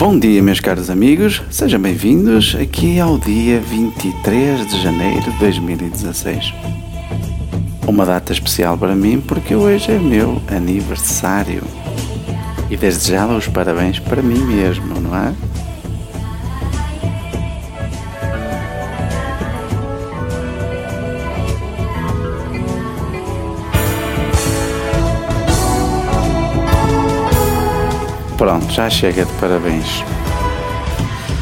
Bom dia, meus caros amigos, sejam bem-vindos aqui ao dia 23 de janeiro de 2016. Uma data especial para mim porque hoje é meu aniversário. E desde já os parabéns para mim mesmo, não é? Pronto, já chega de parabéns.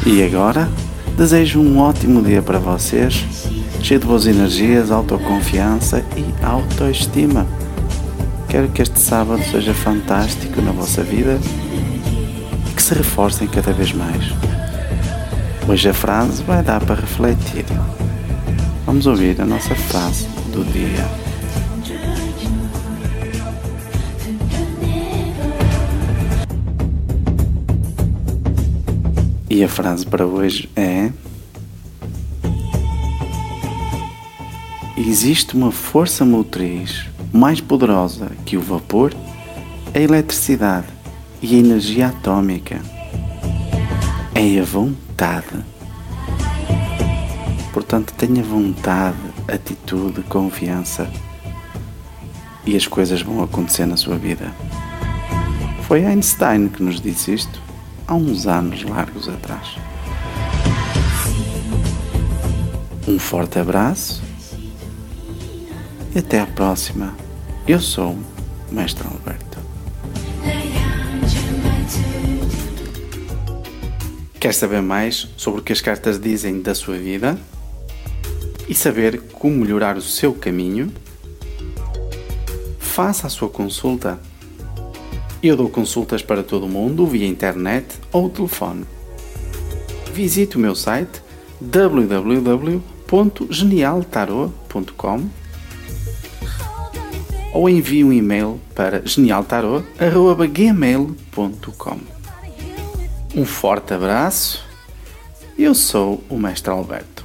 E agora, desejo um ótimo dia para vocês, cheio de boas energias, autoconfiança e autoestima. Quero que este sábado seja fantástico na vossa vida e que se reforcem cada vez mais. Hoje a frase vai dar para refletir. Vamos ouvir a nossa frase do dia. E a frase para hoje é: Existe uma força motriz mais poderosa que o vapor, a eletricidade e a energia atômica. É a vontade. Portanto, tenha vontade, atitude, confiança e as coisas vão acontecer na sua vida. Foi Einstein que nos disse isto há uns anos largos atrás. Um forte abraço e até a próxima. Eu sou o Mestre Alberto. Quer saber mais sobre o que as cartas dizem da sua vida? E saber como melhorar o seu caminho? Faça a sua consulta eu dou consultas para todo mundo via internet ou telefone. Visite o meu site www.genialtarot.com ou envie um e-mail para genialtarot.gmail.com Um forte abraço. Eu sou o Mestre Alberto.